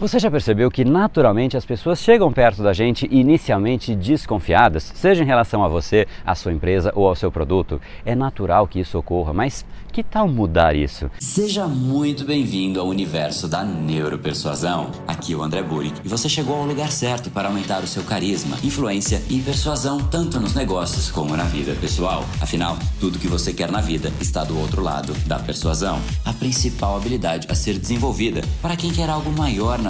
Você já percebeu que naturalmente as pessoas chegam perto da gente inicialmente desconfiadas, seja em relação a você, a sua empresa ou ao seu produto? É natural que isso ocorra, mas que tal mudar isso? Seja muito bem-vindo ao universo da neuropersuasão. Aqui é o André Burick e você chegou ao lugar certo para aumentar o seu carisma, influência e persuasão tanto nos negócios como na vida pessoal. Afinal, tudo que você quer na vida está do outro lado da persuasão. A principal habilidade a ser desenvolvida para quem quer algo maior na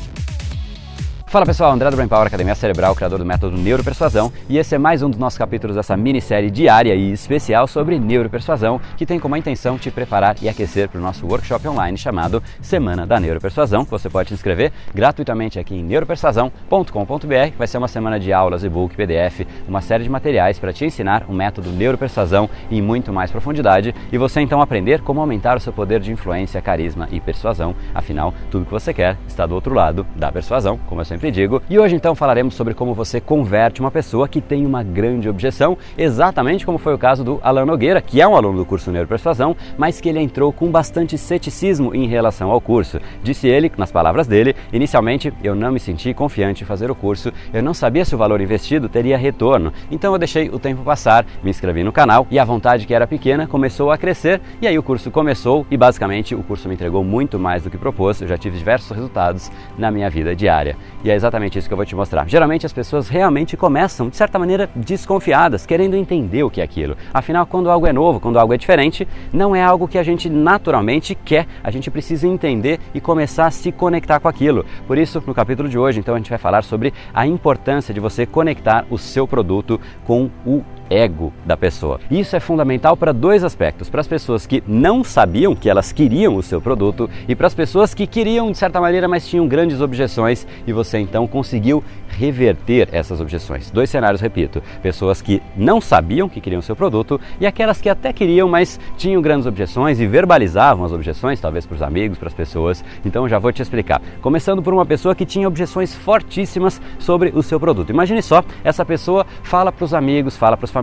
Fala pessoal, André do Brain Power, Academia Cerebral, criador do método Neuropersuasão, e esse é mais um dos nossos capítulos dessa minissérie diária e especial sobre neuropersuasão, que tem como intenção te preparar e aquecer para o nosso workshop online chamado Semana da Neuropersuasão, que você pode se inscrever gratuitamente aqui em neuropersuasão.com.br. Vai ser uma semana de aulas, e-book, PDF, uma série de materiais para te ensinar o método Neuropersuasão em muito mais profundidade e você então aprender como aumentar o seu poder de influência, carisma e persuasão. Afinal, tudo que você quer está do outro lado da persuasão, como eu sempre sempre digo. E hoje então falaremos sobre como você converte uma pessoa que tem uma grande objeção, exatamente como foi o caso do Alan Nogueira, que é um aluno do curso Neuropersuasão, mas que ele entrou com bastante ceticismo em relação ao curso. Disse ele, nas palavras dele, inicialmente eu não me senti confiante em fazer o curso, eu não sabia se o valor investido teria retorno, então eu deixei o tempo passar, me inscrevi no canal e a vontade que era pequena começou a crescer e aí o curso começou e basicamente o curso me entregou muito mais do que propôs, eu já tive diversos resultados na minha vida diária. E é exatamente isso que eu vou te mostrar. Geralmente as pessoas realmente começam, de certa maneira, desconfiadas, querendo entender o que é aquilo. Afinal, quando algo é novo, quando algo é diferente, não é algo que a gente naturalmente quer. A gente precisa entender e começar a se conectar com aquilo. Por isso, no capítulo de hoje, então, a gente vai falar sobre a importância de você conectar o seu produto com o ego da pessoa. Isso é fundamental para dois aspectos: para as pessoas que não sabiam que elas queriam o seu produto e para as pessoas que queriam de certa maneira, mas tinham grandes objeções e você então conseguiu reverter essas objeções. Dois cenários, repito: pessoas que não sabiam que queriam o seu produto e aquelas que até queriam, mas tinham grandes objeções e verbalizavam as objeções, talvez para os amigos, para as pessoas. Então já vou te explicar. Começando por uma pessoa que tinha objeções fortíssimas sobre o seu produto. Imagine só, essa pessoa fala para os amigos, fala para os familiares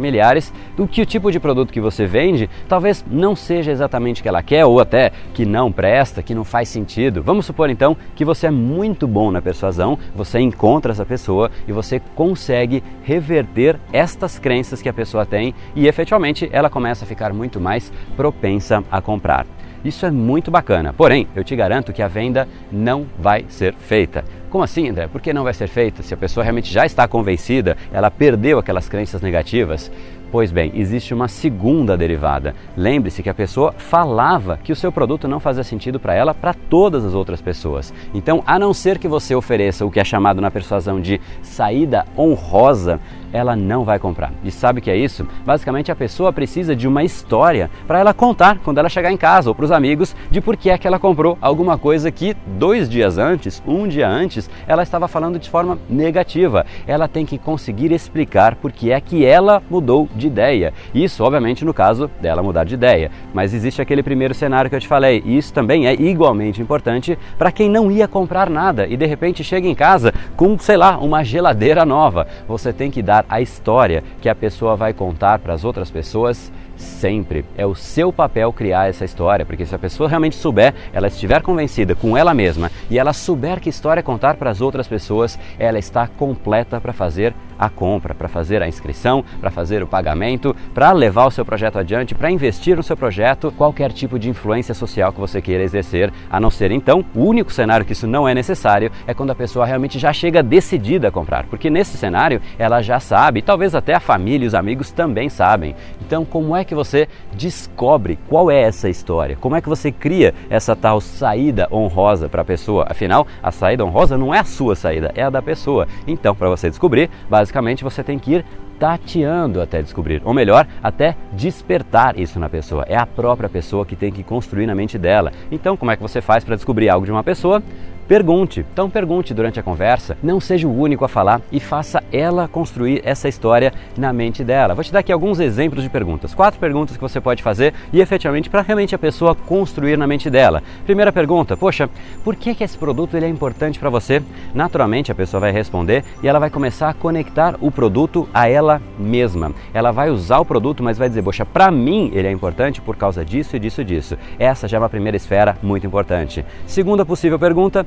do que o tipo de produto que você vende talvez não seja exatamente o que ela quer ou até que não presta, que não faz sentido. Vamos supor então que você é muito bom na persuasão, você encontra essa pessoa e você consegue reverter estas crenças que a pessoa tem e efetivamente ela começa a ficar muito mais propensa a comprar. Isso é muito bacana, porém, eu te garanto que a venda não vai ser feita. Como assim, André? Por que não vai ser feita? Se a pessoa realmente já está convencida, ela perdeu aquelas crenças negativas. Pois bem, existe uma segunda derivada. Lembre-se que a pessoa falava que o seu produto não fazia sentido para ela, para todas as outras pessoas. Então, a não ser que você ofereça o que é chamado na persuasão de saída honrosa, ela não vai comprar. E sabe o que é isso? Basicamente, a pessoa precisa de uma história para ela contar quando ela chegar em casa ou para os amigos de por que é que ela comprou alguma coisa que dois dias antes, um dia antes, ela estava falando de forma negativa. Ela tem que conseguir explicar por que é que ela mudou de ideia. Isso, obviamente, no caso dela mudar de ideia. Mas existe aquele primeiro cenário que eu te falei, e isso também é igualmente importante para quem não ia comprar nada e de repente chega em casa com, sei lá, uma geladeira nova. Você tem que dar a história que a pessoa vai contar para as outras pessoas sempre. É o seu papel criar essa história, porque se a pessoa realmente souber, ela estiver convencida com ela mesma e ela souber que história contar para as outras pessoas, ela está completa para fazer a compra, para fazer a inscrição, para fazer o pagamento, para levar o seu projeto adiante, para investir no seu projeto, qualquer tipo de influência social que você queira exercer, a não ser então, o único cenário que isso não é necessário é quando a pessoa realmente já chega decidida a comprar, porque nesse cenário ela já sabe, talvez até a família e os amigos também sabem. Então, como é que você descobre qual é essa história? Como é que você cria essa tal saída honrosa para a pessoa? Afinal, a saída honrosa não é a sua saída, é a da pessoa. Então, para você descobrir, basicamente você tem que ir tateando até descobrir, ou melhor, até despertar isso na pessoa. É a própria pessoa que tem que construir na mente dela. Então, como é que você faz para descobrir algo de uma pessoa? Pergunte. Então pergunte durante a conversa, não seja o único a falar e faça ela construir essa história na mente dela. Vou te dar aqui alguns exemplos de perguntas. Quatro perguntas que você pode fazer e efetivamente para realmente a pessoa construir na mente dela. Primeira pergunta: Poxa, por que, que esse produto ele é importante para você? Naturalmente a pessoa vai responder e ela vai começar a conectar o produto a ela mesma. Ela vai usar o produto, mas vai dizer: Poxa, para mim ele é importante por causa disso e disso e disso. Essa já é uma primeira esfera muito importante. Segunda possível pergunta: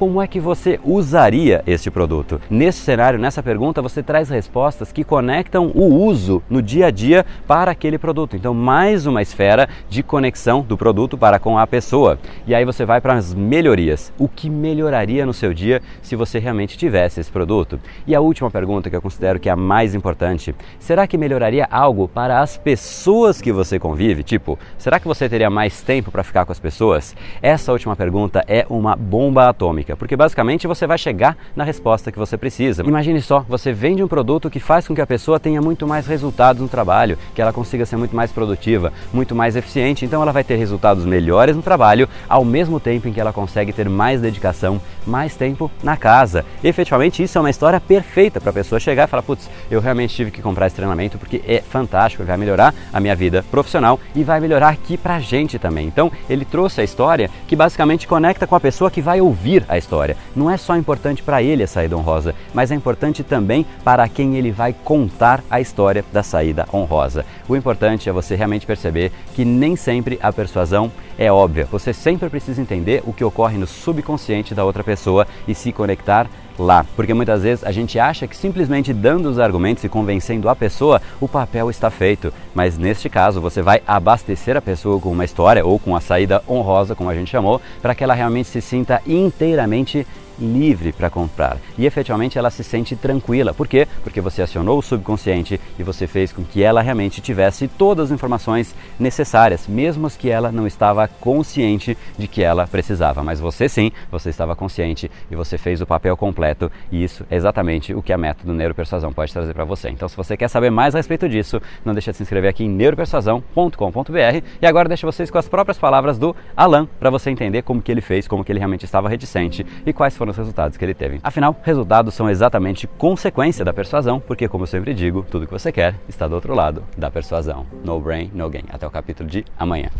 como é que você usaria este produto? Nesse cenário, nessa pergunta, você traz respostas que conectam o uso no dia a dia para aquele produto. Então, mais uma esfera de conexão do produto para com a pessoa. E aí você vai para as melhorias. O que melhoraria no seu dia se você realmente tivesse esse produto? E a última pergunta que eu considero que é a mais importante: será que melhoraria algo para as pessoas que você convive? Tipo, será que você teria mais tempo para ficar com as pessoas? Essa última pergunta é uma bomba atômica porque basicamente você vai chegar na resposta que você precisa. Imagine só, você vende um produto que faz com que a pessoa tenha muito mais resultados no trabalho, que ela consiga ser muito mais produtiva, muito mais eficiente, então ela vai ter resultados melhores no trabalho, ao mesmo tempo em que ela consegue ter mais dedicação, mais tempo na casa. efetivamente, isso é uma história perfeita para a pessoa chegar e falar: putz, eu realmente tive que comprar esse treinamento porque é fantástico, vai melhorar a minha vida profissional e vai melhorar aqui para a gente também. Então, ele trouxe a história que basicamente conecta com a pessoa que vai ouvir a história. Não é só importante para ele a saída honrosa, mas é importante também para quem ele vai contar a história da saída honrosa. O importante é você realmente perceber que nem sempre a persuasão é óbvia. Você sempre precisa entender o que ocorre no subconsciente da outra pessoa e se conectar lá, porque muitas vezes a gente acha que simplesmente dando os argumentos e convencendo a pessoa, o papel está feito. Mas neste caso, você vai abastecer a pessoa com uma história ou com a saída honrosa, como a gente chamou, para que ela realmente se sinta inteiramente livre para comprar. E efetivamente ela se sente tranquila. Por quê? Porque você acionou o subconsciente e você fez com que ela realmente tivesse todas as informações necessárias, mesmo as que ela não estava consciente de que ela precisava. Mas você sim, você estava consciente e você fez o papel completo. E isso é exatamente o que a método Neuropersuasão pode trazer para você. Então, se você quer saber mais a respeito disso, não deixe de se inscrever aqui em neuropersuasão.com.br. E agora deixa vocês com as próprias palavras do Alan para você entender como que ele fez, como que ele realmente estava reticente e quais foram os resultados que ele teve. Afinal, resultados são exatamente consequência da persuasão, porque, como eu sempre digo, tudo que você quer está do outro lado da persuasão. No brain, no gain. Até o capítulo de amanhã.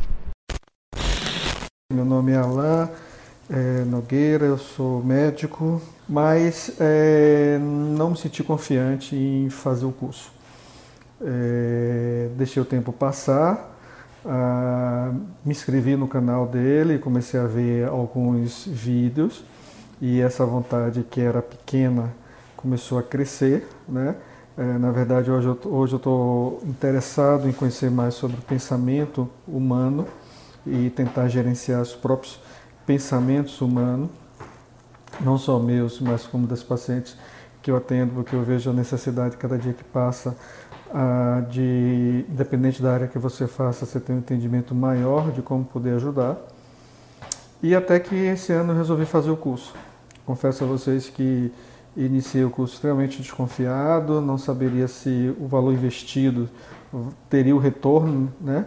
Meu nome é Alain é, Nogueira, eu sou médico, mas é, não me senti confiante em fazer o curso. É, deixei o tempo passar, me inscrevi no canal dele, comecei a ver alguns vídeos e essa vontade que era pequena começou a crescer, né? É, na verdade, hoje eu hoje estou interessado em conhecer mais sobre o pensamento humano e tentar gerenciar os próprios pensamentos humanos, não só meus, mas como das pacientes que eu atendo, porque eu vejo a necessidade cada dia que passa ah, de, independente da área que você faça, você tem um entendimento maior de como poder ajudar. E até que esse ano eu resolvi fazer o curso. Confesso a vocês que iniciei o curso extremamente desconfiado, não saberia se o valor investido teria o retorno né,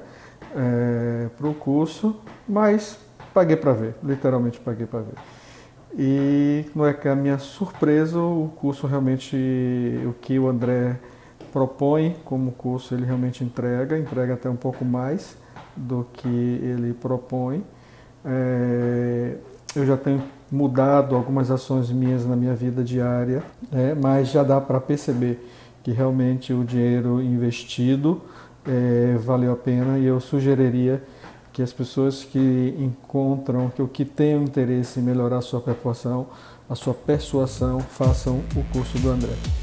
é, para o curso, mas paguei para ver, literalmente paguei para ver. E não é que a minha surpresa, o curso realmente, o que o André propõe como curso, ele realmente entrega, entrega até um pouco mais do que ele propõe. É, eu já tenho mudado algumas ações minhas na minha vida diária, né? mas já dá para perceber que realmente o dinheiro investido é, valeu a pena e eu sugeriria que as pessoas que encontram, que o que têm interesse em melhorar a sua persuasão, a sua persuasão, façam o curso do André.